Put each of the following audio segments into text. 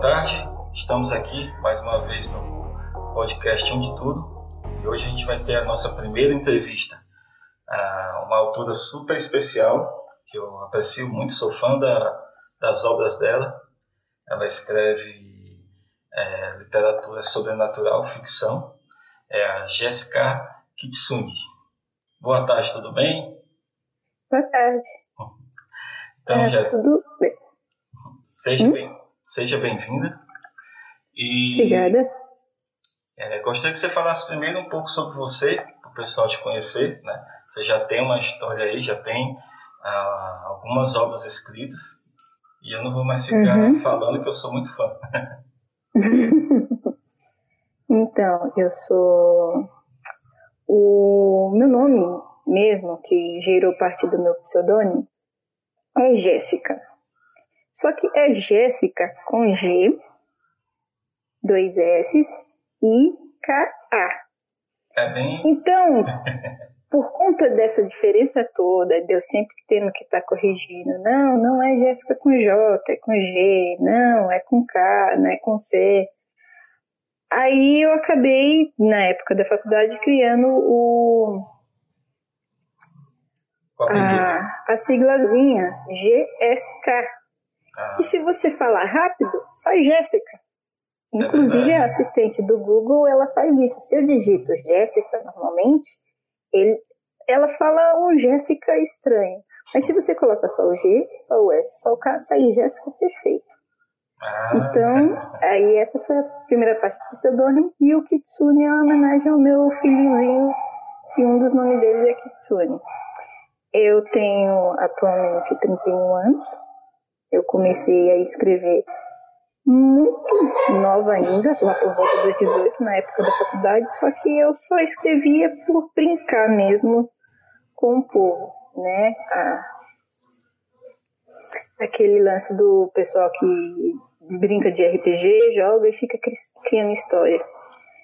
boa tarde. Estamos aqui mais uma vez no podcast Um de Tudo e hoje a gente vai ter a nossa primeira entrevista a uma autora super especial que eu aprecio muito, sou fã da, das obras dela. Ela escreve é, literatura sobrenatural, ficção. É a Jéssica Kitsune. Boa tarde, tudo bem? Boa tarde. Então, é, Jéssica. Tudo bem. Seja Hum? bem, seja bem-vinda. E Obrigada. é, gostaria que você falasse primeiro um pouco sobre você, para o pessoal te conhecer. Né? Você já tem uma história aí, já tem ah, algumas obras escritas. E eu não vou mais ficar Uhum. falando que eu sou muito fã. Então, eu sou. O meu nome mesmo, que gerou parte do meu pseudônimo, é Jéssica. Só que é Jéssica com G, dois S e K-A. É bem. Então, por conta dessa diferença toda, de eu sempre tendo que estar corrigindo, não, não é Jéssica com J, é com G, não, é com K, não é com C. Aí eu acabei, na época da faculdade, criando o, apelido. a, a siglazinha GSK, que se você falar rápido, sai Jéssica. Inclusive, verdade. a assistente do Google, ela faz isso. Se eu digito Jéssica normalmente, ele, ela fala um Jéssica estranho. Mas se você coloca só o G, só o S, só o K, sai Jéssica perfeito. ah, Então, aí essa foi a primeira parte do pseudônimo. E o Kitsune é uma homenagem ao meu filhozinho, que um dos nomes dele é Kitsune. Eu tenho atualmente 31 anos. Eu comecei a escrever muito nova ainda, lá por volta dos 18, na época da faculdade, só que eu só escrevia por brincar mesmo com o povo, né? A- aquele lance do pessoal que brinca de RPG, joga e fica cri- criando história.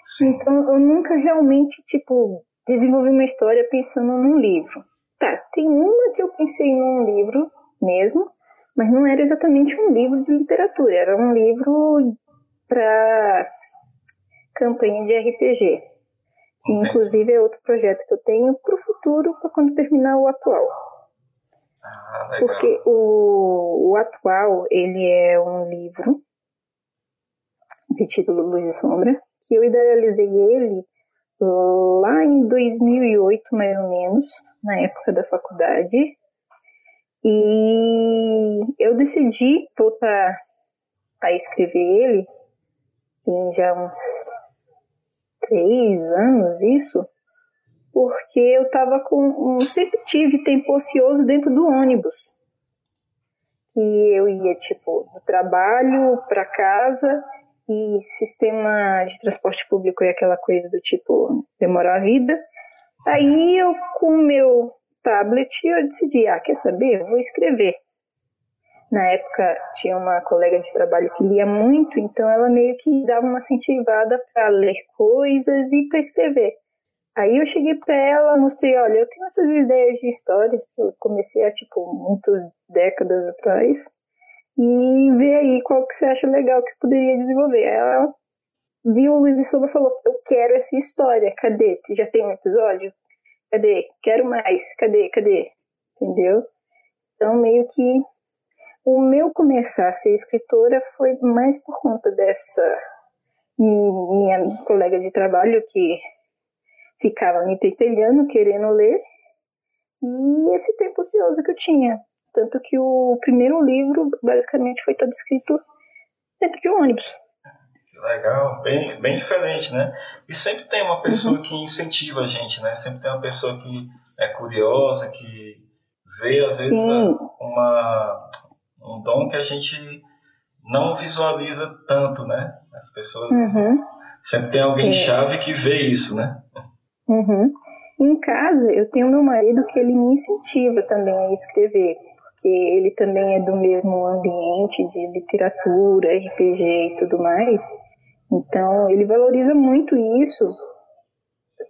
sim. Então eu nunca realmente, tipo, desenvolvi uma história pensando num livro. Tá, tem uma que eu pensei num livro mesmo, mas não era exatamente um livro de literatura, era um livro para campanha de RPG. Que Entendi. inclusive é outro projeto que eu tenho para o futuro, para quando terminar o atual. Ah, legal. Porque o, o atual, ele é um livro de título Luz e Sombra, que eu idealizei ele lá em 2008, mais ou menos, na época da faculdade. E eu decidi voltar a escrever ele, tem já uns três anos isso, porque eu tava com. um- Sempre tive tempo ocioso dentro do ônibus. Que eu ia, tipo, do trabalho para casa e sistema de transporte público é aquela coisa do tipo, demorar a vida. Aí eu, com o meu tablet, eu decidi, ah, quer saber? Eu vou escrever. Na época tinha uma colega de trabalho que lia muito, então ela meio que dava uma incentivada para ler coisas e para escrever. Aí eu cheguei para ela, mostrei, olha, eu tenho essas ideias de histórias que eu comecei há tipo muitas décadas atrás e vê aí qual que você acha legal que eu poderia desenvolver. Ela viu o Luiz e Sombra e falou, eu quero essa história, cadê? Já tem um episódio? Cadê? Quero mais, cadê, cadê? Entendeu? Então meio que o meu começar a ser escritora foi mais por conta dessa minha colega de trabalho que ficava me pentelhando, querendo ler, e esse tempo ocioso que eu tinha. Tanto que o primeiro livro, basicamente, foi todo escrito dentro de um ônibus. Legal, bem, bem diferente, né? E sempre tem uma pessoa que incentiva a gente, né? Sempre tem uma pessoa que é curiosa, que vê, às vezes, Sim. uma, um dom que a gente não visualiza tanto, né? As pessoas Uhum. sempre tem alguém É. chave que vê isso, né? Uhum. Em casa, eu tenho meu marido que ele me incentiva também a escrever, porque ele também é do mesmo ambiente de literatura, RPG e tudo mais. Então, ele valoriza muito isso,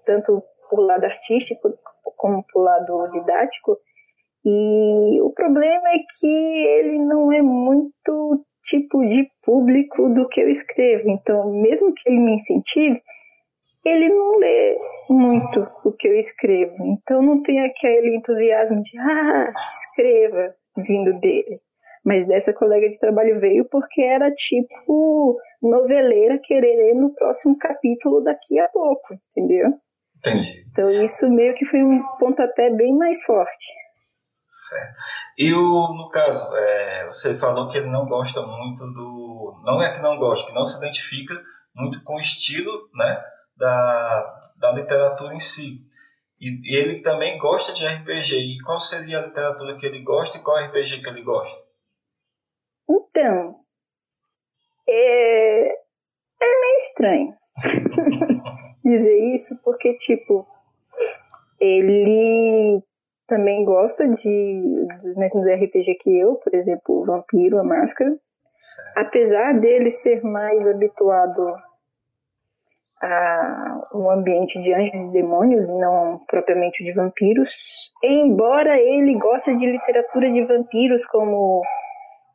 tanto por lado artístico como por lado didático. E o problema é que ele não é muito tipo de público do que eu escrevo. Então, mesmo que ele me incentive, ele não lê muito o que eu escrevo. Então, não tem aquele entusiasmo de, ah, escreva, vindo dele. Mas dessa colega de trabalho veio porque era tipo noveleira querendo o próximo capítulo daqui a pouco, entendeu? Entendi. Então isso meio que foi um pontapé bem mais forte. Certo. E o, no caso, é, você falou que ele não gosta muito do. Não é que não gosta, que não se identifica muito com o estilo né, da, da literatura em si. E, e, ele também gosta de RPG. E qual seria a literatura que ele gosta e qual RPG que ele gosta? Então, é, é meio estranho dizer isso, porque, tipo, ele também gosta de dos mesmos RPG que eu, por exemplo, o Vampiro, a Máscara. Apesar dele ser mais habituado a um ambiente de anjos e demônios e não propriamente de vampiros, embora ele goste de literatura de vampiros como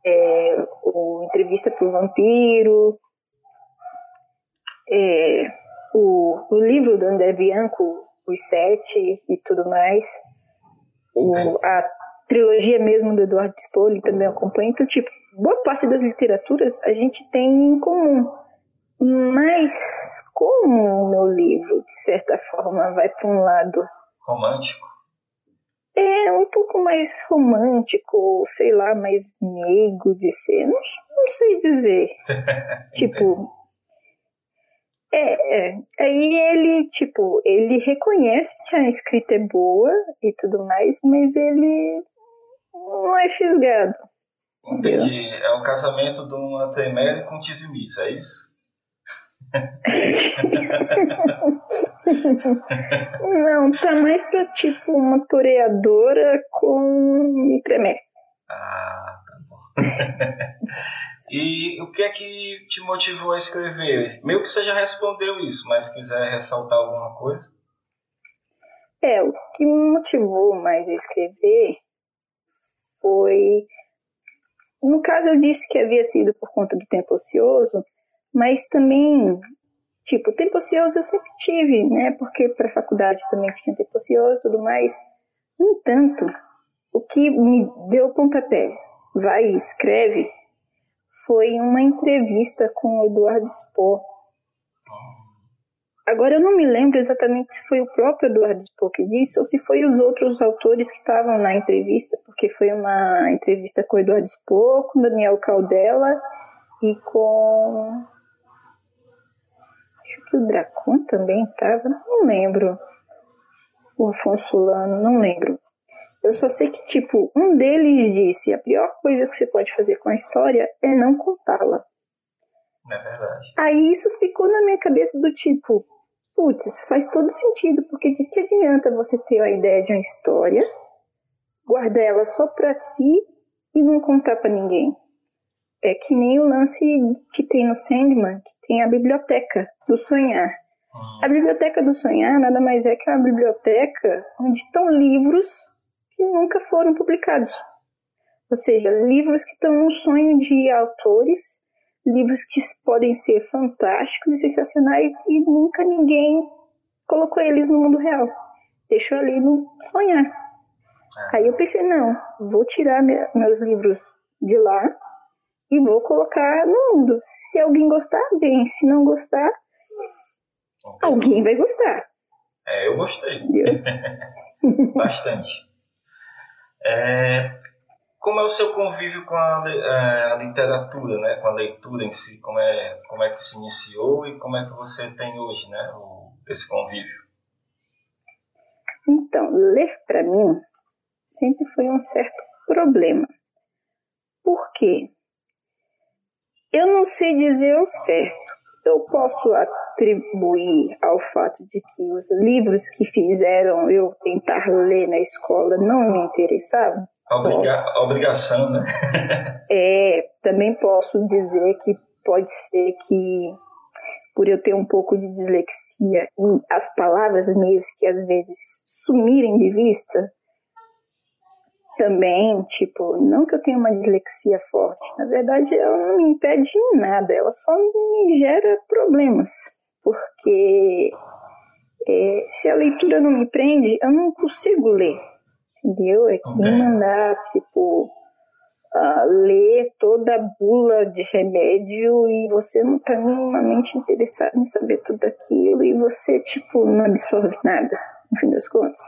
é, o Entrevista para o Vampiro, é, o, o livro do André Bianco, Os Sete e tudo mais. O, a trilogia mesmo do Eduardo Spoli também acompanha. Então, tipo, boa parte das literaturas a gente tem em comum. Mas como o meu livro, de certa forma, vai para um lado? Romântico, é um pouco mais romântico, sei lá, mais meigo de ser, não, não sei dizer. tipo, é, é. Aí ele, tipo, ele reconhece que a escrita é boa e tudo mais, mas ele não é fisgado. Entendi. É um casamento de uma Tremere com Tizimis, é isso? não, tá mais pra tipo uma toreadora com tremé. Ah, tá bom. E o que é que te motivou a escrever? Meio que você já respondeu isso, mas quiser ressaltar alguma coisa? É, o que me motivou mais a escrever foi. No caso, eu disse que havia sido por conta do tempo ocioso, mas também, tipo, tempo ocioso eu sempre tive, né? Porque para faculdade também tinha tempo ocioso e tudo mais. No entanto, o que me deu pontapé, vai e escreve, foi uma entrevista com o Eduardo Spohr. Agora eu não me lembro exatamente se foi o próprio Eduardo Spohr que disse ou se foi os outros autores que estavam na entrevista, porque foi uma entrevista com o Eduardo Spohr, com Daniel Caldela e com acho que o Dracon também estava, não lembro. O Afonso Lano, não lembro. Eu só sei que, tipo, um deles disse: a pior coisa que você pode fazer com a história é não contá-la. É verdade. Aí isso ficou na minha cabeça do tipo: putz, faz todo sentido, porque de que adianta você ter a ideia de uma história, guardar ela só pra si e não contar para ninguém? É que nem o lance que tem no Sandman, que tem a biblioteca do sonhar. Hum. A biblioteca do sonhar nada mais é que uma biblioteca onde estão livros que nunca foram publicados. Ou seja, livros que estão no sonho de autores, livros que podem ser fantásticos e sensacionais e nunca ninguém colocou eles no mundo real. Deixou ali no sonhar. É. Aí eu pensei, não, vou tirar meus livros de lá e vou colocar no mundo. Se alguém gostar, bem. Se não gostar, alguém vai gostar. É, eu gostei. Bastante. É, como é o seu convívio com a, é, a, literatura, né? com a leitura em si? Como é, como é que se iniciou e como é que você tem hoje né? O, esse convívio? Então, ler para mim sempre foi um certo problema. Por quê? Eu não sei dizer o certo. Eu posso atribuir ao fato de que os livros que fizeram eu tentar ler na escola não me interessavam? Obriga a obrigação, né? é, também posso dizer que pode ser que por eu ter um pouco de dislexia e as palavras meio que às vezes sumirem de vista, também, tipo, não que eu tenha uma dislexia forte, na verdade ela não me impede em nada, ela só me gera problemas, porque é, se a leitura não me prende, eu não consigo ler, entendeu? É que nem mandar, tipo, uh, ler toda a bula de remédio e você não tá minimamente interessado em saber tudo aquilo e você, tipo, não absorve nada, no fim das contas.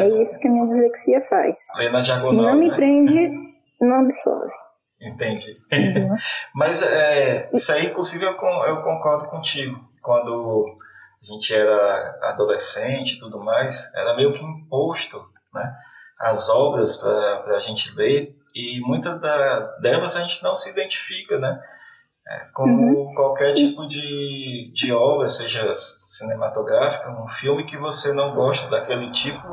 É isso que a minha dislexia faz. Se não me né? prende, não absorve. Entendi. Uhum. Mas é, isso aí, inclusive, eu, eu concordo contigo. Quando a gente era adolescente e tudo mais, era meio que imposto né, as obras para a gente ler e muitas da, delas a gente não se identifica, né? É, como uhum. qualquer tipo de, de obra, seja cinematográfica, um filme que você não gosta daquele tipo,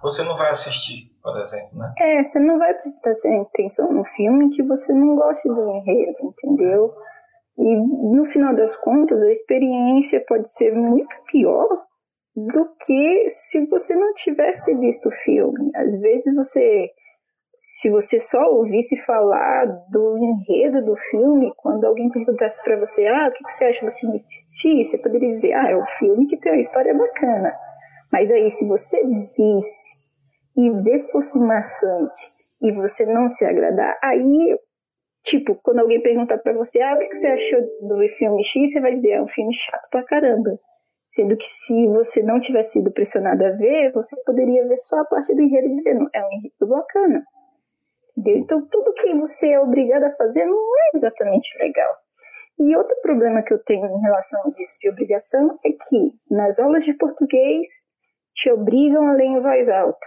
você não vai assistir, por exemplo, né? É, você não vai prestar atenção no filme que você não gosta do enredo, entendeu? E no final das contas, a experiência pode ser muito pior do que se você não tivesse visto o filme. Às vezes você se você só ouvisse falar do enredo do filme, quando alguém perguntasse para você, ah, o que, você acha do filme X, você poderia dizer, ah, é um filme que tem uma história bacana. Mas aí, se você visse e ver fosse maçante e você não se agradar, aí, tipo, quando alguém perguntar para você, ah, o que, você achou do filme X, você vai dizer, é um filme chato pra caramba. Sendo que se você não tivesse sido pressionado a ver, você poderia ver só a parte do enredo dizer, é um enredo bacana. Entendeu? Então, tudo que você é obrigado a fazer não é exatamente legal. E outro problema que eu tenho em relação a isso de obrigação é que nas aulas de português te obrigam a ler em voz alta.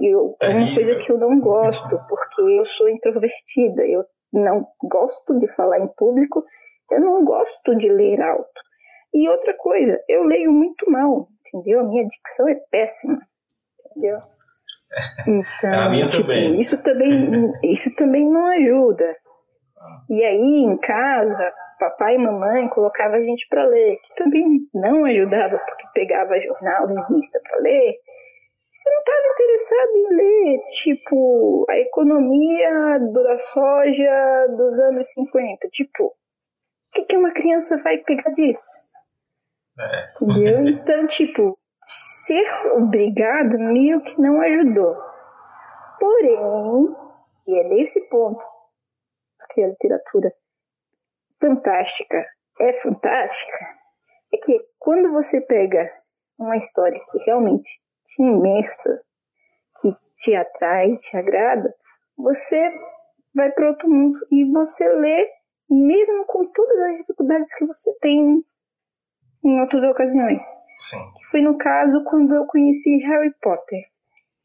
E eu, é uma coisa que eu não gosto, porque eu sou introvertida, eu não gosto de falar em público, eu não gosto de ler alto. E outra coisa, eu leio muito mal, entendeu? A minha dicção é péssima, entendeu? Então, a minha tipo, também. Isso também, isso também não ajuda. E aí, em casa, papai e mamãe colocavam a gente para ler, que também não ajudava, porque pegava jornal, revista para ler. Você não estava interessado em ler, tipo, a economia da soja dos anos 50. Tipo, o que, que uma criança vai pegar disso? É. Entendeu? Então, tipo, ser obrigado meio que não ajudou. Porém, e é nesse ponto que a literatura fantástica é fantástica, é que quando você pega uma história que realmente te imersa, que te atrai, te agrada, você vai para outro mundo e você lê, mesmo com todas as dificuldades que você tem em outras ocasiões. Sim. Que foi no caso quando eu conheci Harry Potter.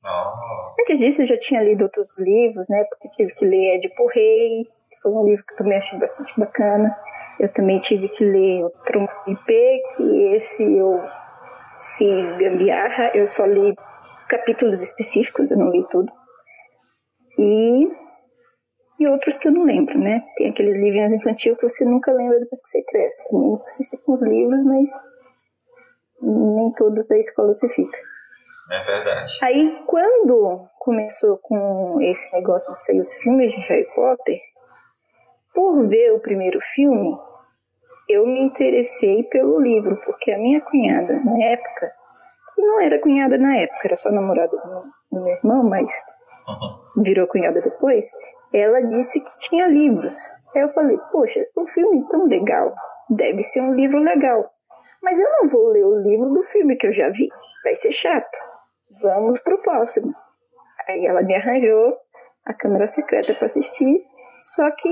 Oh. Antes disso, eu já tinha lido outros livros, né? Porque tive que ler Edipo Rei, que foi um livro que eu também achei bastante bacana. Eu também tive que ler o Tronco IP, que esse eu fiz gambiarra. Eu só li capítulos específicos, eu não li tudo. E, e outros que eu não lembro, né? Tem aqueles livrinhos infantis que você nunca lembra depois que você cresce. Menos que você fica com os livros, mas nem todos da escola se fica. É verdade. Aí, quando começou com esse negócio de sair os filmes de Harry Potter, por ver o primeiro filme, eu me interessei pelo livro, porque a minha cunhada, na época, que não era cunhada na época, era só namorada do, do meu irmão, mas uhum. virou cunhada depois, ela disse que tinha livros. Aí eu falei, poxa, um filme tão legal, deve ser um livro legal. Mas eu não vou ler o livro do filme que eu já vi. Vai ser chato. Vamos pro próximo. Aí ela me arranjou a câmera secreta para assistir. Só que,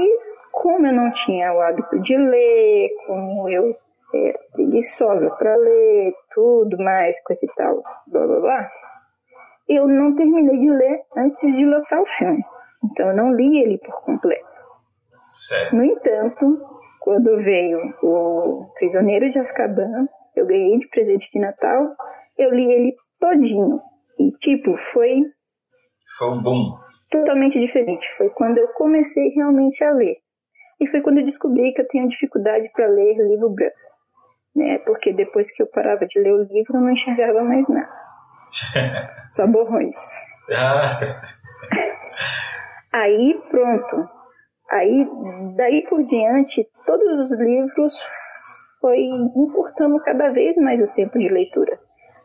como eu não tinha o hábito de ler, como eu era preguiçosa para ler, tudo mais, coisa e tal, blá blá blá, eu não terminei de ler antes de lançar o filme. Então eu não li ele por completo. Certo. No entanto, quando veio o Prisioneiro de Azkaban, eu ganhei de presente de Natal, eu li ele todinho. E, tipo, foi... Foi um boom. Totalmente diferente. Foi quando eu comecei realmente a ler. E foi quando eu descobri que eu tenho dificuldade para ler livro branco. Né? Porque depois que eu parava de ler o livro, eu não enxergava mais nada. Só borrões. Ah. Aí pronto. Aí daí por diante, todos os livros foi encurtando cada vez mais o tempo de leitura.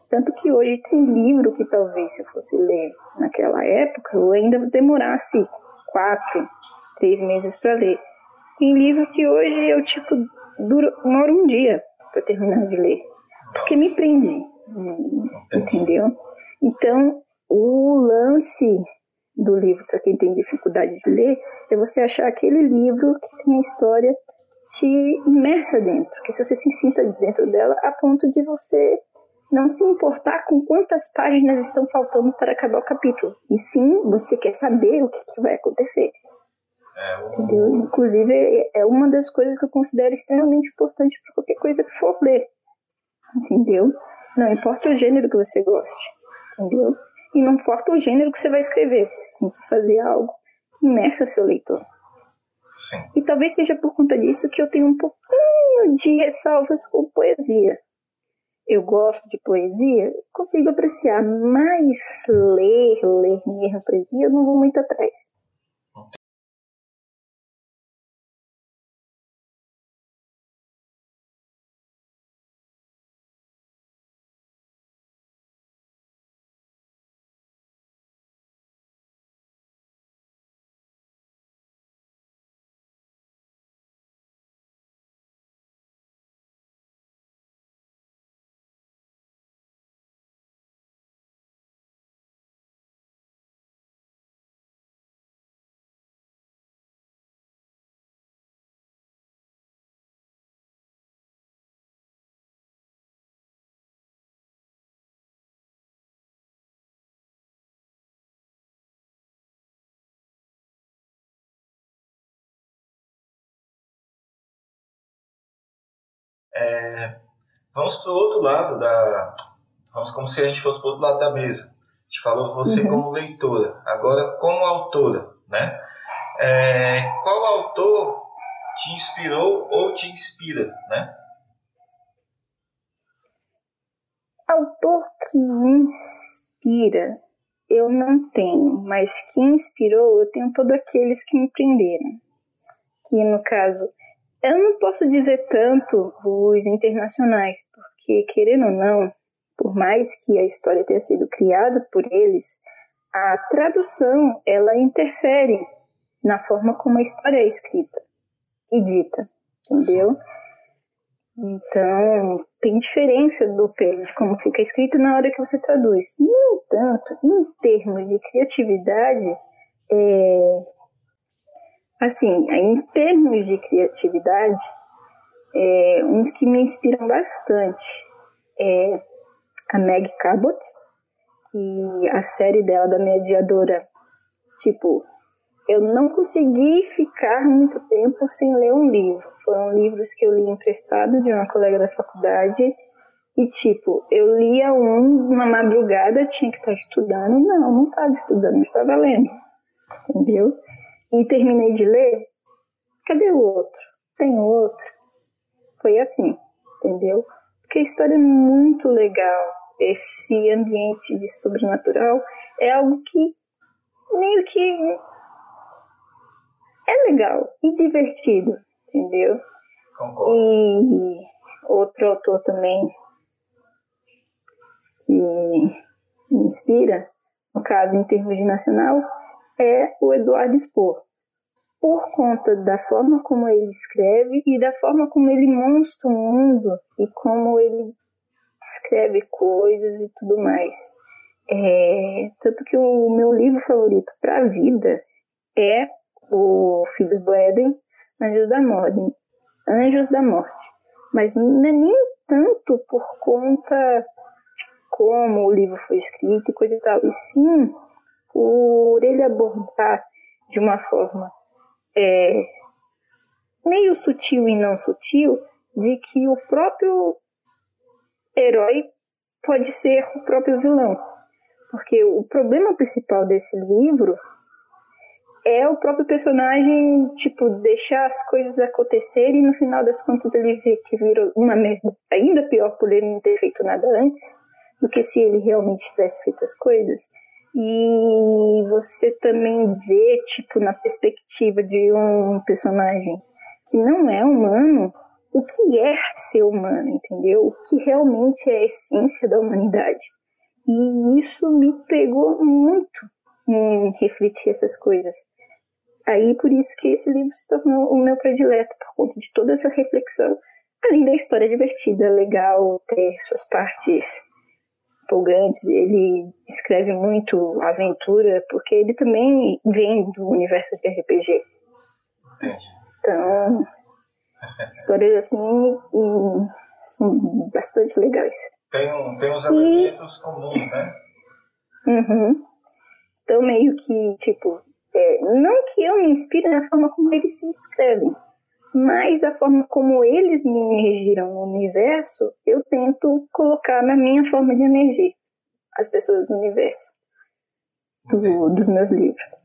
Tanto que hoje tem livro que talvez se eu fosse ler naquela época, eu ainda demorasse quatro, três meses para ler. Tem livro que hoje eu tipo duro, demoro um dia para terminar de ler, porque me prendi, entendeu? Então o lance do livro para quem tem dificuldade de ler é você achar aquele livro que tem a história te imersa dentro, que se você se sinta dentro dela a ponto de você não se importar com quantas páginas estão faltando para acabar o capítulo. E sim, você quer saber o que, que vai acontecer. É, Entendeu? Inclusive, é uma das coisas que eu considero extremamente importante para qualquer coisa que for ler. Entendeu? Não importa o gênero que você goste. Entendeu? E não importa o gênero que você vai escrever. Você tem que fazer algo que imersa seu leitor. Sim. E talvez seja por conta disso que eu tenho um pouquinho de ressalvas com poesia eu gosto de poesia, consigo apreciar, mas ler, ler mesmo poesia, eu não vou muito atrás. É, vamos para o outro lado da. Vamos como se a gente fosse para o outro lado da mesa. A gente falou você uhum. como leitora, agora como autora, né? É, qual autor te inspirou ou te inspira, né? Autor que inspira, eu não tenho, mas que inspirou, eu tenho todos aqueles que me prenderam. Que no caso eu não posso dizer tanto os internacionais, porque, querendo ou não, por mais que a história tenha sido criada por eles, a tradução ela interfere na forma como a história é escrita e dita, entendeu? Então, tem diferença do pelo de como fica escrito na hora que você traduz. No entanto, em termos de criatividade, é, Assim, em termos de criatividade, é, uns que me inspiram bastante é a Meg Cabot, que a série dela da mediadora, tipo, eu não consegui ficar muito tempo sem ler um livro. Foram livros que eu li emprestado de uma colega da faculdade e tipo, eu lia um uma madrugada, tinha que estar estudando. Não, não estava estudando, estava lendo. Entendeu? E terminei de ler, cadê o outro? Tem outro. Foi assim, entendeu? Porque a história é muito legal. Esse ambiente de sobrenatural é algo que meio que é legal e divertido, entendeu? Concordo. E outro autor também que me inspira, no caso em termos de nacional, é o Eduardo Spohr. Por conta da forma como ele escreve e da forma como ele mostra o mundo e como ele escreve coisas e tudo mais. É, tanto que o meu livro favorito para a vida é o Filhos do Éden, Anjos da Morte. Anjos da Morte. Mas não é nem tanto por conta de como o livro foi escrito e coisa e tal, e sim por ele abordar de uma forma é, meio sutil e não sutil de que o próprio herói pode ser o próprio vilão. Porque o problema principal desse livro é o próprio personagem, tipo, deixar as coisas acontecerem e no final das contas ele vê que virou uma merda ainda pior por ele não ter feito nada antes do que se ele realmente tivesse feito as coisas. E você também vê, tipo, na perspectiva de um personagem que não é humano, o que é ser humano, entendeu? O que realmente é a essência da humanidade. E isso me pegou muito em refletir essas coisas. Aí por isso que esse livro se tornou o meu predileto, por conta de toda essa reflexão, além da história divertida, legal, ter suas partes empolgantes. Ele escreve muito aventura, porque ele também vem do universo de RPG. Entendi. Então, histórias assim são bastante legais. Tem, um, tem uns elementos e... comuns, né? Uhum. Então, meio que, tipo, é, não que eu me inspire na forma como eles se escrevem, mas a forma como eles me emergiram no universo, eu tento colocar na minha forma de emergir as pessoas do universo, do, dos meus livros.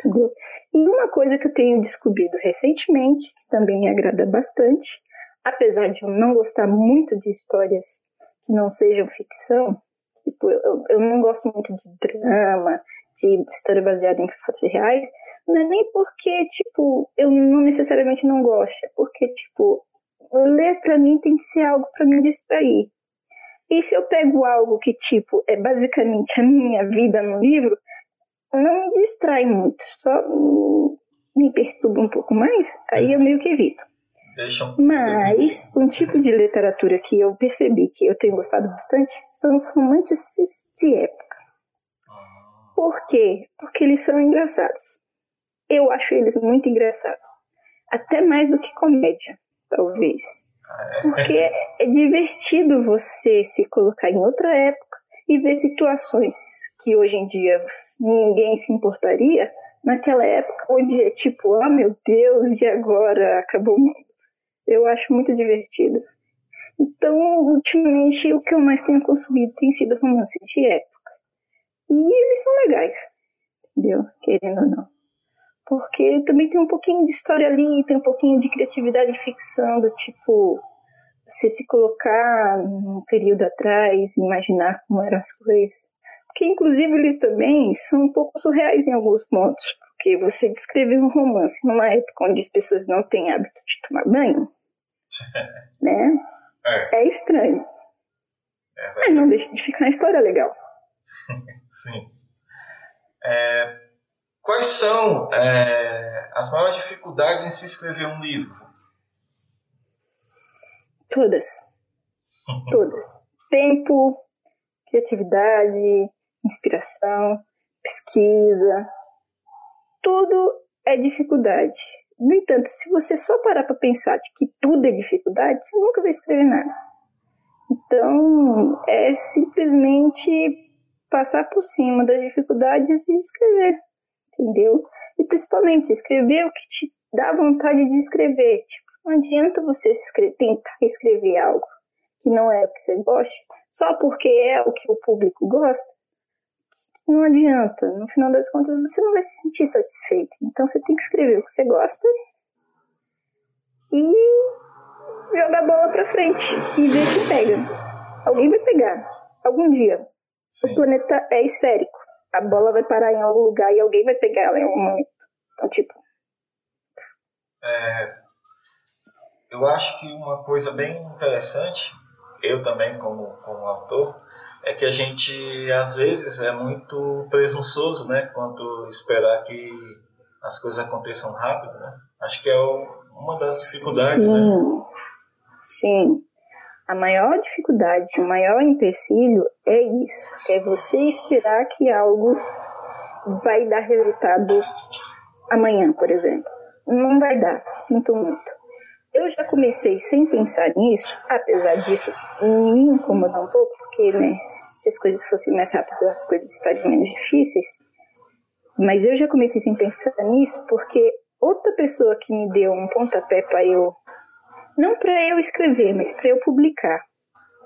Entendeu? E uma coisa que eu tenho descobrido recentemente, que também me agrada bastante, apesar de eu não gostar muito de histórias que não sejam ficção, tipo, eu, eu não gosto muito de drama, de história baseada em fatos reais, não é nem porque, tipo, eu não necessariamente não gosto, é porque, tipo, ler para mim tem que ser algo para me distrair. E se eu pego algo que, tipo, é basicamente a minha vida no livro, não me distrai muito, só me perturba um pouco mais, aí eu meio que evito. Mas um tipo de literatura que eu percebi que eu tenho gostado bastante são os romances de época. Por quê? Porque eles são engraçados. Eu acho eles muito engraçados. Até mais do que comédia, talvez. É? Porque é divertido você se colocar em outra época e ver situações que hoje em dia ninguém se importaria, naquela época onde é tipo, ah meu Deus, e agora acabou o mundo. Eu acho muito divertido. Então, ultimamente, o que eu mais tenho consumido tem sido romances de época. E eles são legais, entendeu? Querendo ou não. Porque também tem um pouquinho de história ali, tem um pouquinho de criatividade de ficção, do tipo, você se colocar num período atrás, imaginar como eram as coisas. Porque, inclusive, eles também são um pouco surreais em alguns pontos. Porque você descrever um romance numa época onde as pessoas não têm hábito de tomar banho, né? É, é estranho. É Mas não deixa de ficar uma história legal. Sim. É, quais são é, as maiores dificuldades em se escrever um livro? Todas. Todas. Tempo, criatividade, inspiração, pesquisa. Tudo é dificuldade. No entanto, se você só parar para pensar de que tudo é dificuldade, você nunca vai escrever nada. Então, é simplesmente passar por cima das dificuldades e escrever, entendeu? E principalmente escrever o que te dá vontade de escrever. Tipo, não adianta você escrever, tentar escrever algo que não é o que você gosta, só porque é o que o público gosta. Não adianta. No final das contas, você não vai se sentir satisfeito. Então, você tem que escrever o que você gosta e jogar a bola pra frente e ver que pega. Alguém vai pegar. Algum dia. Sim. O planeta é esférico. A bola vai parar em algum lugar e alguém vai pegar ela em algum momento. Então, tipo. É, eu acho que uma coisa bem interessante, eu também como, como autor, é que a gente às vezes é muito presunçoso, né, quanto esperar que as coisas aconteçam rápido, né? Acho que é o, uma das dificuldades, sim, né? Sim. A maior dificuldade, o maior empecilho é isso, é você esperar que algo vai dar resultado amanhã, por exemplo. Não vai dar, sinto muito. Eu já comecei sem pensar nisso, apesar disso me incomodar um pouco, porque, né, se as coisas fossem mais rápidas, as coisas estariam menos difíceis. Mas eu já comecei sem pensar nisso, porque outra pessoa que me deu um pontapé para eu, não para eu escrever, mas para eu publicar.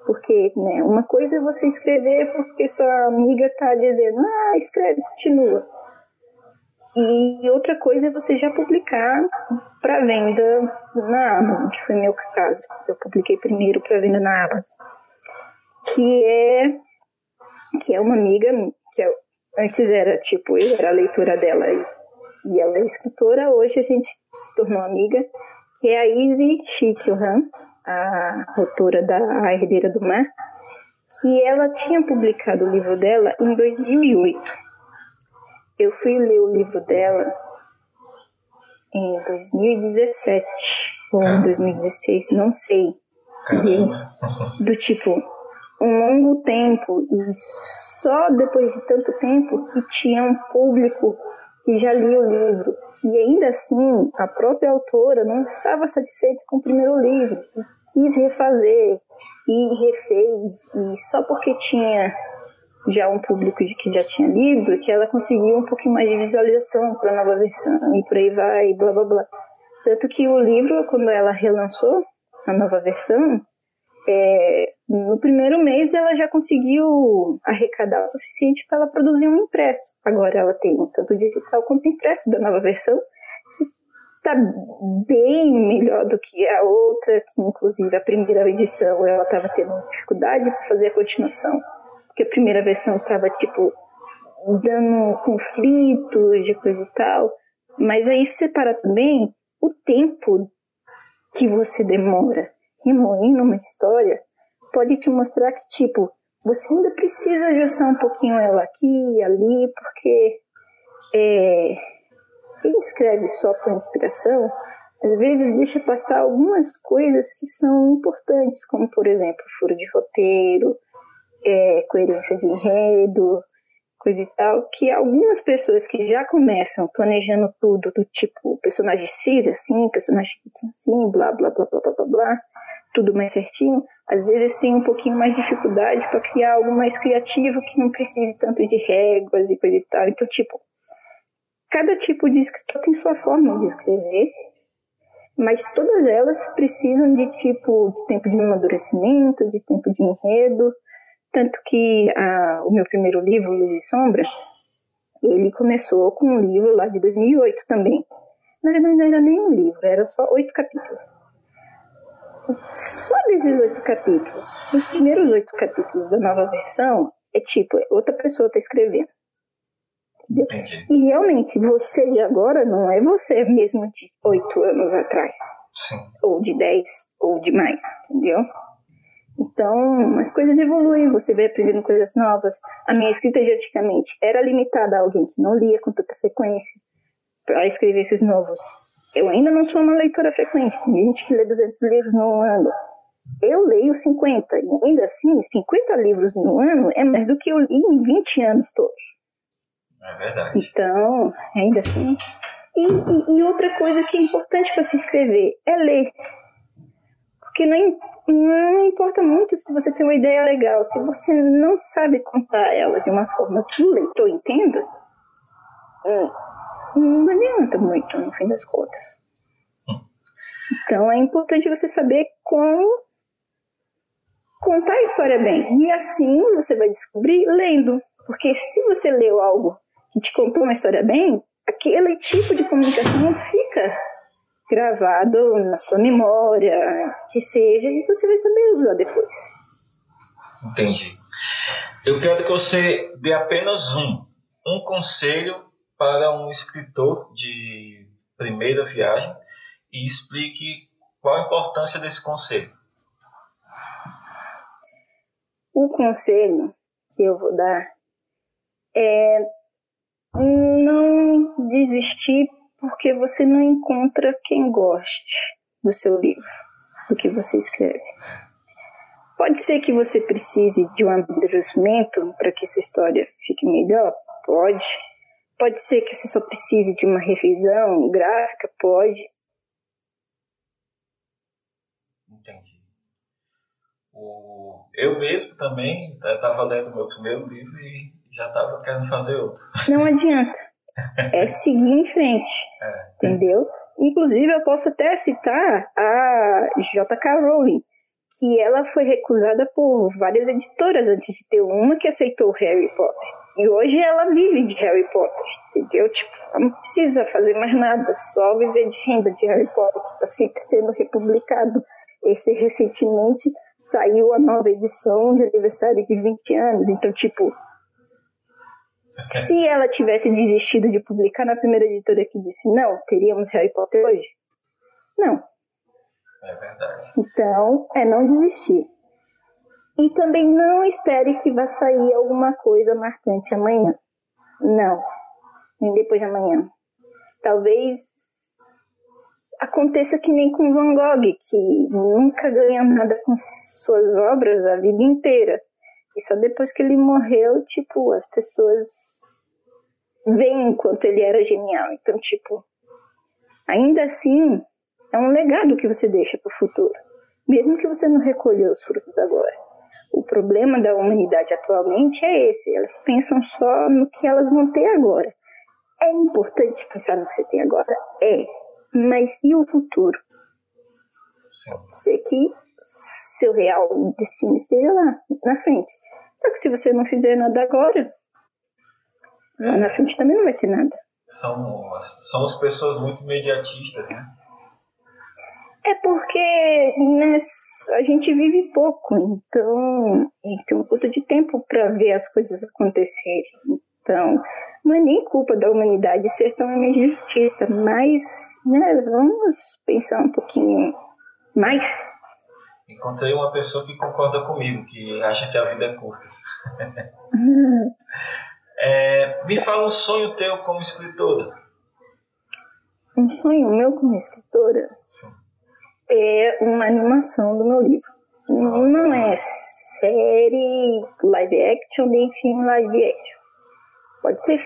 Porque, né, uma coisa é você escrever porque sua amiga tá dizendo, ah, escreve, continua. E outra coisa é você já publicar para venda na Amazon, que foi meu caso. Eu publiquei primeiro para venda na Amazon. Que é que é uma amiga, que é Antes era tipo, eu era a leitora dela e, e ela é escritora. Hoje a gente se tornou amiga, que é a Izzy Shikilham, a autora da A Herdeira do Mar, que ela tinha publicado o livro dela em 2008. Eu fui ler o livro dela em 2017 ou em 2016, não sei. Do, do tipo, um longo tempo e só depois de tanto tempo que tinha um público que já lia o livro. E ainda assim, a própria autora não estava satisfeita com o primeiro livro e quis refazer e refez. E só porque tinha já um público de que já tinha lido, que ela conseguiu um pouquinho mais de visualização para a nova versão e por aí vai, blá blá blá. Tanto que o livro, quando ela relançou a nova versão, é, no primeiro mês ela já conseguiu arrecadar o suficiente para ela produzir um impresso. Agora ela tem tanto digital quanto impresso da nova versão, que está bem melhor do que a outra, que inclusive a primeira edição ela estava tendo dificuldade para fazer a continuação, porque a primeira versão estava tipo dando conflitos de coisa e tal. Mas aí separa também o tempo que você demora remoendo uma história pode te mostrar que, tipo, você ainda precisa ajustar um pouquinho ela aqui e ali, porque é, quem escreve só com inspiração, às vezes deixa passar algumas coisas que são importantes, como, por exemplo, furo de roteiro, é, coerência de enredo, coisa e tal, que algumas pessoas que já começam planejando tudo do tipo personagem X assim, personagem assim, blá, blá, blá, blá, blá, blá, blá tudo mais certinho, às vezes tem um pouquinho mais de dificuldade para criar algo mais criativo que não precise tanto de réguas e coisa e tal. Então, tipo, cada tipo de escritor tem sua forma de escrever, mas todas elas precisam de tipo de tempo de amadurecimento, de tempo de enredo, tanto que o meu primeiro livro, Luz e Sombra, ele começou com um livro lá de 2008 também. Na verdade, não era nem um livro, era só oito capítulos. Só desses oito capítulos, os primeiros oito capítulos da nova versão, é tipo, outra pessoa está escrevendo. Entendi. E realmente, você de agora não é você mesmo de oito anos atrás. Sim. Ou de dez, ou de mais, entendeu? Então, as coisas evoluem, você vai aprendendo coisas novas. A minha escrita de antigamente era limitada a alguém que não lia com tanta frequência para escrever esses novos eu ainda não sou uma leitora frequente. Tem gente que lê 200 livros no ano. Eu leio 50. E ainda assim, 50 livros em um ano é mais do que eu li em 20 anos todos. É verdade. Então, ainda assim. E, e, e outra coisa que é importante para se escrever é ler. Porque não, não importa muito se você tem uma ideia legal. Se você não sabe contar ela de uma forma que o leitor entenda, hum, não adianta muito, no fim das contas. Então é importante você saber como contar a história bem. E assim você vai descobrir lendo. Porque se você leu algo que te contou uma história bem, aquele tipo de comunicação fica gravado na sua memória, que seja, e você vai saber usar depois. Entendi. Eu quero que você dê apenas um, um conselho para um escritor de primeira viagem e explique qual a importância desse conselho. O conselho que eu vou dar é não desistir porque você não encontra quem goste do seu livro, do que você escreve. Pode ser que você precise de um amadurecimento para que sua história fique melhor? Pode. Pode ser que você só precise de uma revisão gráfica, pode. Entendi. O... Eu mesmo também estava lendo meu primeiro livro e já estava querendo fazer outro. Não adianta. É seguir em frente. É. Entendeu? Inclusive, eu posso até citar a J.K. Rowling, que ela foi recusada por várias editoras antes de ter uma que aceitou Harry Potter. E hoje ela vive de Harry Potter, entendeu? Tipo, ela não precisa fazer mais nada, só viver de renda de Harry Potter, que está sempre sendo republicado. Esse recentemente saiu a nova edição de aniversário de 20 anos, então, tipo, Se ela tivesse desistido de publicar na primeira editora que disse não, teríamos Harry Potter hoje? Não. É verdade. Então, é não desistir. E também não espere que vá sair alguma coisa marcante amanhã. Não. Nem depois de amanhã. Talvez aconteça que nem com Van Gogh, que nunca ganha nada com suas obras a vida inteira. E só depois que ele morreu, tipo, as pessoas veem quanto ele era genial. Então, tipo, ainda assim, é um legado que você deixa para o futuro. Mesmo que você não recolha os frutos agora. O problema da humanidade atualmente é esse. Elas pensam só no que elas vão ter agora. É importante pensar no que você tem agora? É. Mas e o futuro? Sim. Pode ser que seu real destino esteja lá, na frente. Só que se você não fizer nada agora, lá na frente também não vai ter nada. São, somos pessoas muito imediatistas, né? É porque né, a gente vive pouco, então tem um curto de tempo para ver as coisas acontecerem. Então, não é nem culpa da humanidade ser tão imediatista, mas né, vamos pensar um pouquinho mais Encontrei uma pessoa que concorda comigo, que acha que a vida é curta. é, me fala um sonho teu como escritora. Um sonho meu como escritora Sim. É uma animação do meu livro. Não é série, live action, nem filme live action. Pode ser.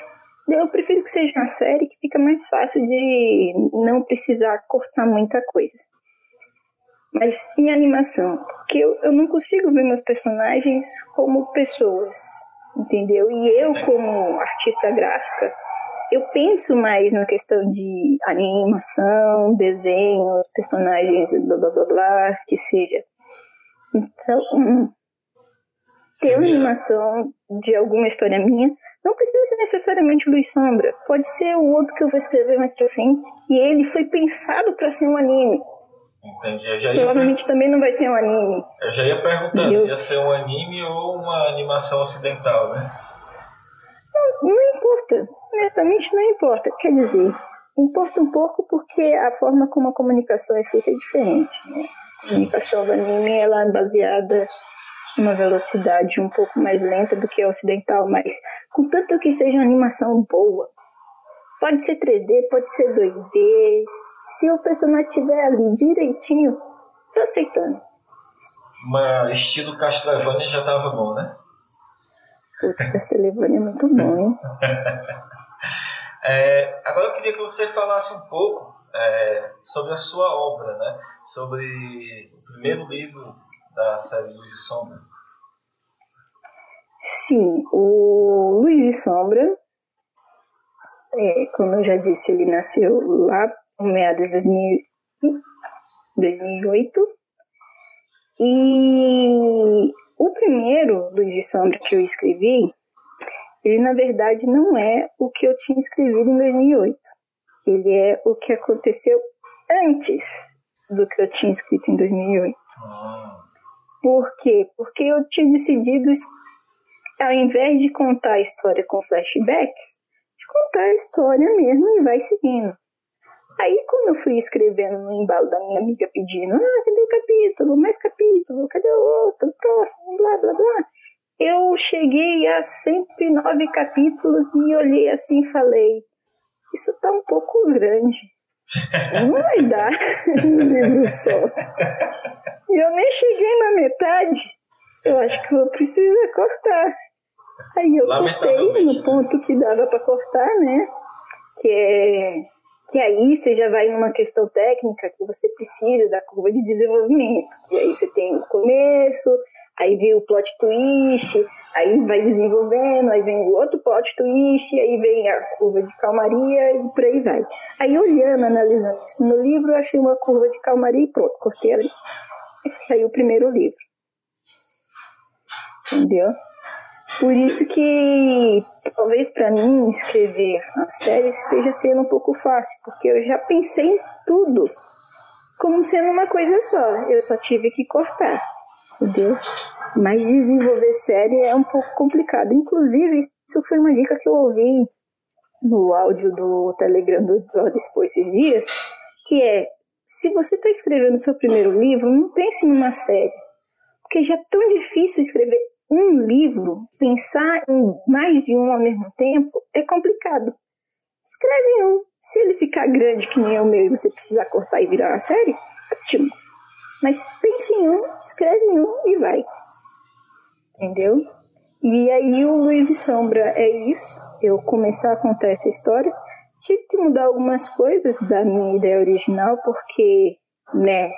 Eu prefiro que seja uma série que fica mais fácil de não precisar cortar muita coisa mas em animação, porque eu, eu não consigo ver meus personagens como pessoas, entendeu? E eu, como artista gráfica, eu penso mais na questão de animação, desenhos, personagens, blá blá blá blá, que seja. Então, hum, ter uma animação de alguma história minha não precisa ser necessariamente Luiz Sombra. Pode ser o outro que eu vou escrever mais pra frente, que ele foi pensado para ser um anime. Entendi. Eu já Provavelmente também não vai ser um anime. Eu já ia perguntar Entendeu? se ia ser um anime ou uma animação ocidental, né? Não, não. Honestamente, não importa. Quer dizer, importa um pouco porque a forma como a comunicação é feita é diferente. Né? A comunicação do anime ela é baseada numa velocidade um pouco mais lenta do que a ocidental, mas contanto que seja uma animação boa, Pode ser 3D, pode ser 2D. Se o personagem estiver ali direitinho, tô aceitando. Uma estilo Castlevania já tava bom, né? Putz, Castlevania é muito bom, hein? É, agora eu queria que você falasse um pouco é, sobre a sua obra, né? Sobre o primeiro livro da série Luz e Sombra. Sim, o Luiz e Sombra, é, como eu já disse, ele nasceu lá em meados de 2000 2008. E o primeiro Luz e Sombra que eu escrevi, ele na verdade não é o que eu tinha escrevido em 2008. Ele é o que aconteceu antes do que eu tinha escrito em 2008. Ah, Por quê? Porque eu tinha decidido, ao invés de contar a história com flashbacks, de contar a história mesmo e vai seguindo. Aí, como eu fui escrevendo no embalo da minha amiga pedindo, ah, cadê o capítulo? Mais capítulo? Cadê o outro? Próximo? Blá, blá, blá. Eu cheguei a 109 capítulos e olhei assim e falei, isso tá um pouco grande. Não vai dar um livro só. E eu nem cheguei na metade. Eu acho que eu preciso cortar. Aí eu cortei no ponto que dava para cortar, né? Que é que aí você já vai numa questão técnica que você precisa da curva de desenvolvimento. E aí você tem o começo, aí vem o plot twist, aí vai desenvolvendo, aí vem o outro plot twist, aí vem a curva de calmaria e por aí vai. Aí olhando, analisando isso no livro, eu achei uma curva de calmaria e pronto, cortei ali. Saiu o primeiro livro. Entendeu? Por isso que talvez para mim escrever a série esteja sendo um pouco fácil, porque eu já pensei em tudo como sendo uma coisa só. Eu só tive que cortar. Mas desenvolver série é um pouco complicado. Inclusive, isso foi uma dica que eu ouvi no áudio do Telegram do Expo esses dias, que é, se você está escrevendo seu primeiro livro, não pense numa série. Porque já é tão difícil escrever um livro, pensar em mais de um ao mesmo tempo, é complicado. Escreve um. Se ele ficar grande que nem o meu e você precisar cortar e virar uma série, ótimo. Mas pense em um, escreve em um e vai. Entendeu? E aí o Luiz e Sombra é isso. Eu começar a contar essa história. Tive que mudar algumas coisas da minha ideia original, porque, né,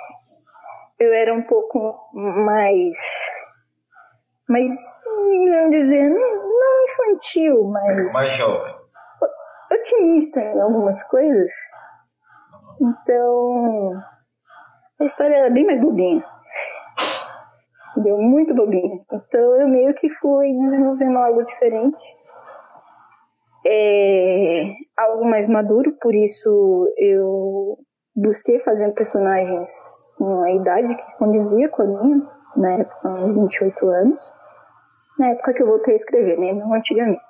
eu era um pouco mais. mais. não dizer, não infantil, mas. Mais jovem. Otimista em algumas coisas. Então. A história era bem mais bobinha. Deu muito bobinha. Então eu meio que fui desenvolvendo algo diferente. É, algo mais maduro, por isso eu busquei fazer personagens numa idade que condizia com a minha, na época, uns 28 anos. Na época que eu voltei a escrever, né? Não antigamente.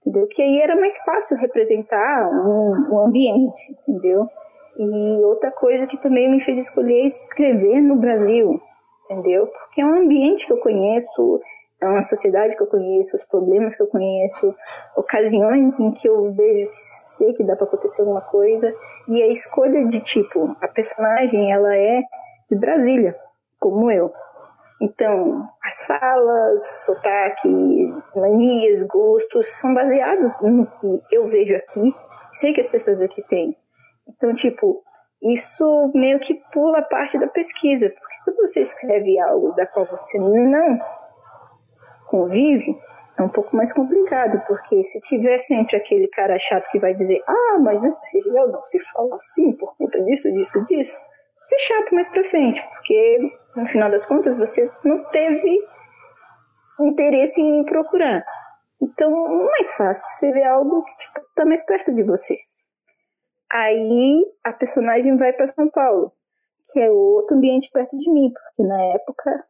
Entendeu? Que aí era mais fácil representar um, um ambiente, entendeu? E outra coisa que também me fez escolher escrever no Brasil, entendeu? Porque é um ambiente que eu conheço, é uma sociedade que eu conheço, os problemas que eu conheço, ocasiões em que eu vejo que sei que dá para acontecer alguma coisa e a escolha de tipo, a personagem ela é de Brasília, como eu. Então, as falas, sotaque, manias, gostos são baseados no que eu vejo aqui, sei que as pessoas aqui têm. Então, tipo, isso meio que pula parte da pesquisa, porque quando você escreve algo da qual você não convive, é um pouco mais complicado, porque se tiver sempre aquele cara chato que vai dizer, ah, mas nessa região não se fala assim por conta disso, disso, disso, isso é chato mais pra frente, porque no final das contas você não teve interesse em procurar. Então, é mais fácil escrever algo que tipo, tá mais perto de você. Aí a personagem vai para São Paulo que é outro ambiente perto de mim, porque na época,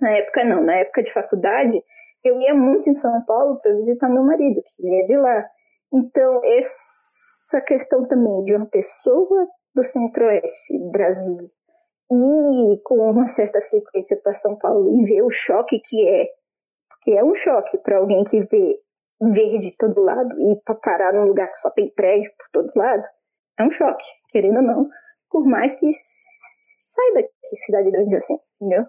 na época não, na época de faculdade, eu ia muito em São Paulo para visitar meu marido, que é de lá. Então, essa questão também de uma pessoa do Centro-Oeste, Brasil, ir com uma certa frequência para São Paulo e ver o choque que é, porque é um choque para alguém que vê verde todo lado e para parar num lugar que só tem prédio por todo lado, é um choque, querendo ou não por mais que saiba que cidade grande é assim, entendeu?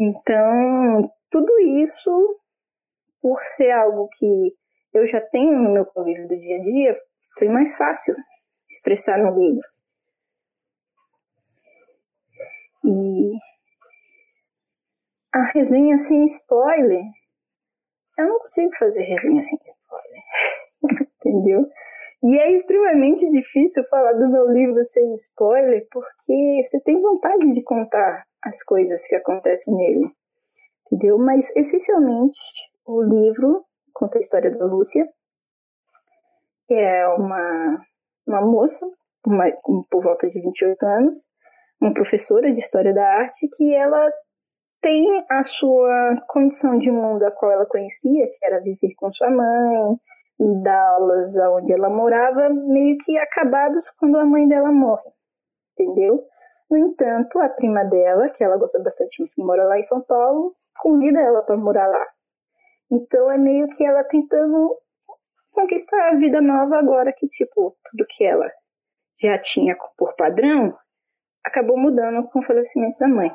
Então, tudo isso, por ser algo que eu já tenho no meu convívio do dia a dia, foi mais fácil expressar no livro. E a resenha sem spoiler, eu não consigo fazer resenha sem spoiler, entendeu? E é extremamente difícil falar do meu livro sem spoiler, porque você tem vontade de contar as coisas que acontecem nele, entendeu? Mas, essencialmente, o livro conta a história da Lúcia, que é uma, uma moça, uma, por volta de 28 anos, uma professora de História da Arte, que ela tem a sua condição de mundo a qual ela conhecia, que era viver com sua mãe, das onde ela morava meio que acabados quando a mãe dela morre, entendeu? No entanto, a prima dela, que ela gosta bastante, mas mora lá em São Paulo, convida ela para morar lá. Então é meio que ela tentando conquistar a vida nova agora que, tipo, tudo que ela já tinha por padrão acabou mudando com o falecimento da mãe.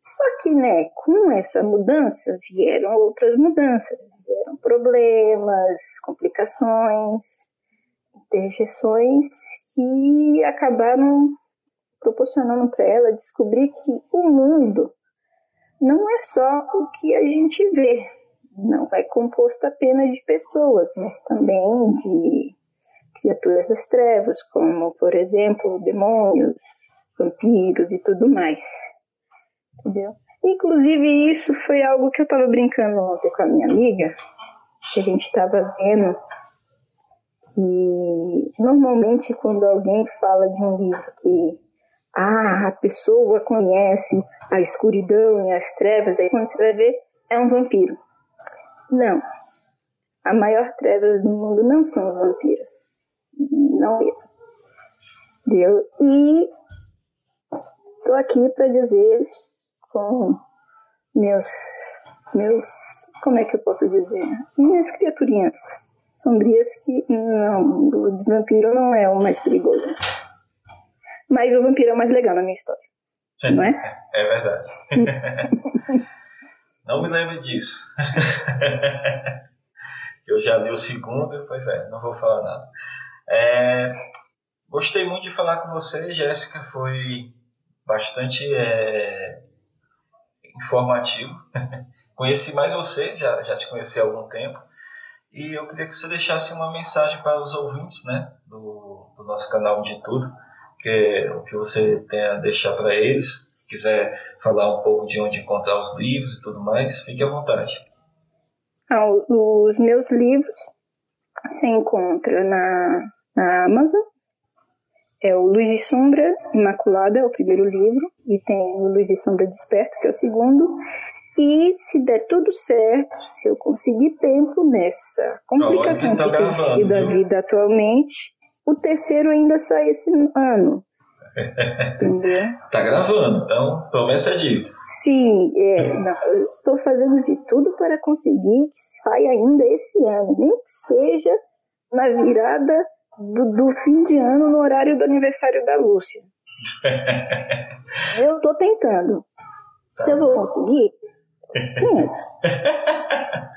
Só que, né, com essa mudança vieram outras mudanças tiveram problemas, complicações, interjeições que acabaram proporcionando para ela descobrir que o mundo não é só o que a gente vê, não é composto apenas de pessoas, mas também de criaturas das trevas, como, por exemplo, demônios, vampiros e tudo mais. Entendeu? Inclusive, isso foi algo que eu estava brincando ontem com a minha amiga, que a gente estava vendo que normalmente quando alguém fala de um livro que ah, a pessoa conhece a escuridão e as trevas, aí quando você vai ver, é um vampiro. Não. A maior trevas do mundo não são os vampiros. Não mesmo. Deu? E tô aqui para dizer com meus meus como é que eu posso dizer? Minhas criaturinhas sombrias que não, o vampiro não é o mais perigoso. Mas o vampiro é o mais legal na minha história. Sim, não é? É verdade. não me lembro disso. que eu já li o segundo, pois é, não vou falar nada. É, gostei muito de falar com você, Jéssica. Foi bastante é, informativo. Conheci mais você, já, já te conheci há algum tempo. E eu queria que você deixasse uma mensagem para os ouvintes né, do, do nosso canal de tudo que, o que você tem a deixar para eles. Quiser falar um pouco de onde encontrar os livros e tudo mais, fique à vontade. Ah, os meus livros se encontram na, na Amazon. É o Luz e Sombra Imaculada, é o primeiro livro, e tem o Luz e Sombra Desperto, que é o segundo. E se der tudo certo, se eu conseguir tempo nessa complicação que, tá que tem sido a vida atualmente, o terceiro ainda sai esse ano. Entendeu? tá gravando, então promessa é dívida. Sim, é, não, eu estou fazendo de tudo para conseguir que saia ainda esse ano, nem que seja na virada do, do fim de ano no horário do aniversário da Lúcia. eu estou tentando. Se eu vou conseguir, 500.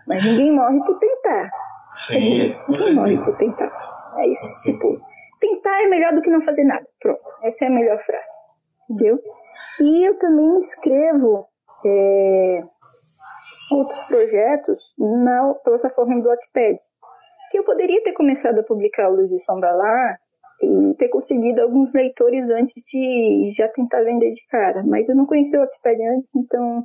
Mas ninguém morre por tentar. Sim, ninguém morre por tentar. É isso, tipo, tentar é melhor do que não fazer nada. Pronto, essa é a melhor frase. Entendeu? E eu também escrevo é, outros projetos na plataforma do Wattpad, que eu poderia ter começado a publicar Luz e Sombra lá e ter conseguido alguns leitores antes de já tentar vender de cara, mas eu não conhecia o Wattpad antes, então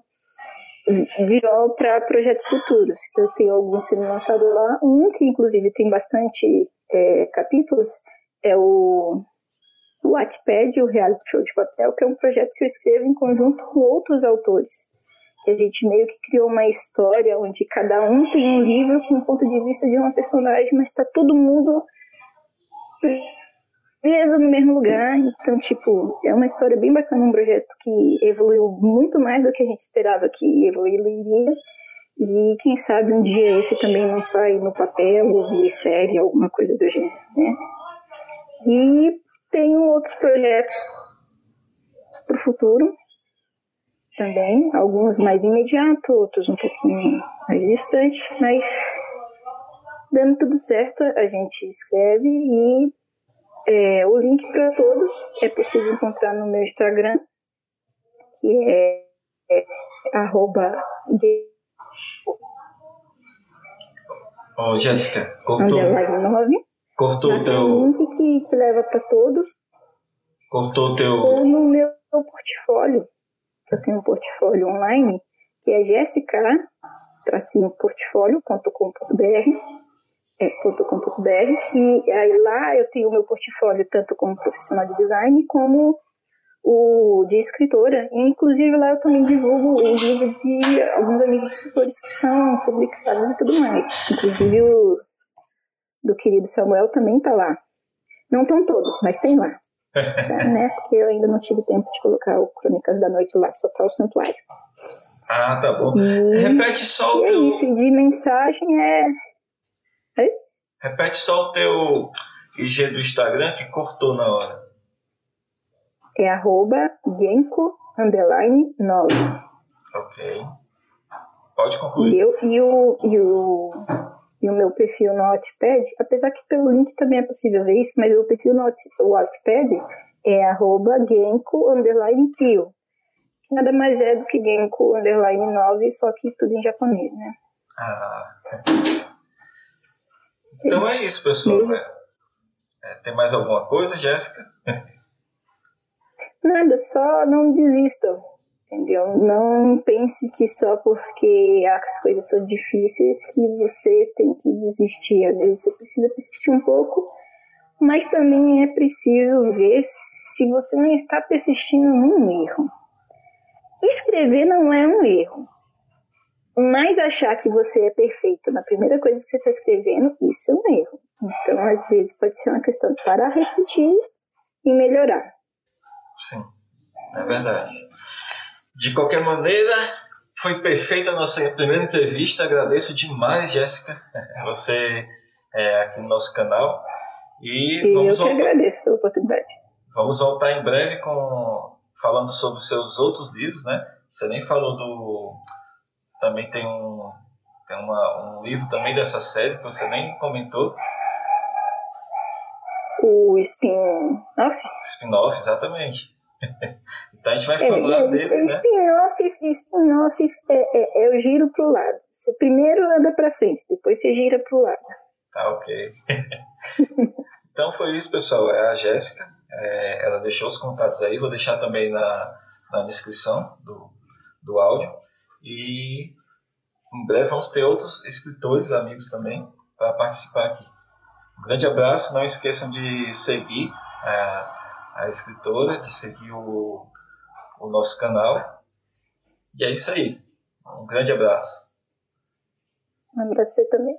virou para projetos futuros, que eu tenho alguns sendo lançados lá, um que inclusive tem bastante é, capítulos é o, o Wattpad, o Reality Show de Papel, que é um projeto que eu escrevo em conjunto com outros autores. Que a gente meio que criou uma história onde cada um tem um livro com o ponto de vista de uma personagem, mas está todo mundo preso no mesmo lugar. Então, tipo, é uma história bem bacana, um projeto que evoluiu muito mais do que a gente esperava que evoluiria. E quem sabe um dia esse também não sai no papel ou vire série, alguma coisa do gênero, né? E tenho outros projetos para o futuro também, alguns mais imediatos, outros um pouquinho mais distante, mas dando tudo certo, a gente escreve e é, o link para todos é possível encontrar no meu Instagram, que é, é arroba de oh, Jéssica, cortou. Underline 9. Cortou o teu. Link que, que leva para todos. Cortou o teu. Ou no meu portfólio. Eu tenho um portfólio online que é jessica-portfólio.com.br é, .com.br que aí lá eu tenho o meu portfólio tanto como profissional de design como o de escritora. E, inclusive lá eu também divulgo o livro de alguns amigos escritores que são publicados e tudo mais. Inclusive o do querido Samuel também está lá. Não estão todos, mas tem lá. Né? Porque eu ainda não tive tempo de colocar o Crônicas da Noite lá, só tá o Santuário. Ah, tá bom. E, Repete só o é teu. É isso, de mensagem é. Oi? Repete só o teu IG do Instagram que cortou na hora é arroba Genko underline 9. Ok. Pode concluir. E, eu, e, o, e, o, e o meu perfil no Wattpad, apesar que pelo link também é possível ver isso, mas o perfil no Wattpad é arroba Genko underline Kyo. Que nada mais é do que Genko underline 9, só que tudo em japonês, né? Ah. Então é isso, pessoal. Né? É, tem mais alguma coisa, Jéssica? Nada, só não desistam, entendeu? Não pense que só porque as coisas são difíceis que você tem que desistir. Às vezes você precisa persistir um pouco mas também é preciso ver se você não está persistindo num erro. Escrever não é um erro, mas achar que você é perfeito na primeira coisa que você está escrevendo, isso é um erro. Então, às vezes, pode ser uma questão de parar, refletir e melhorar. Sim, é verdade. De qualquer maneira, foi perfeita a nossa primeira entrevista. Agradeço demais, Jéssica, você é, aqui no nosso canal. E, e vamos eu que voltar. agradeço pela oportunidade. Vamos voltar em breve com falando sobre os seus outros livros, né? Você nem falou do também tem um tem uma, um livro também dessa série que você nem comentou. O spin-off? Spin-off, exatamente. então a gente vai é, falar é, dele, né? Spin-off spin é, é, é o giro para o lado. Você primeiro anda para frente, depois você gira para o lado. Tá, ok. então foi isso, pessoal. É a Jéssica. É, ela deixou os contatos aí, vou deixar também na, na descrição do, do áudio. E em breve vamos ter outros escritores, amigos também, para participar aqui. Um grande abraço, não esqueçam de seguir a, a escritora, de seguir o, o nosso canal. E é isso aí. Um grande abraço. Um abraço também.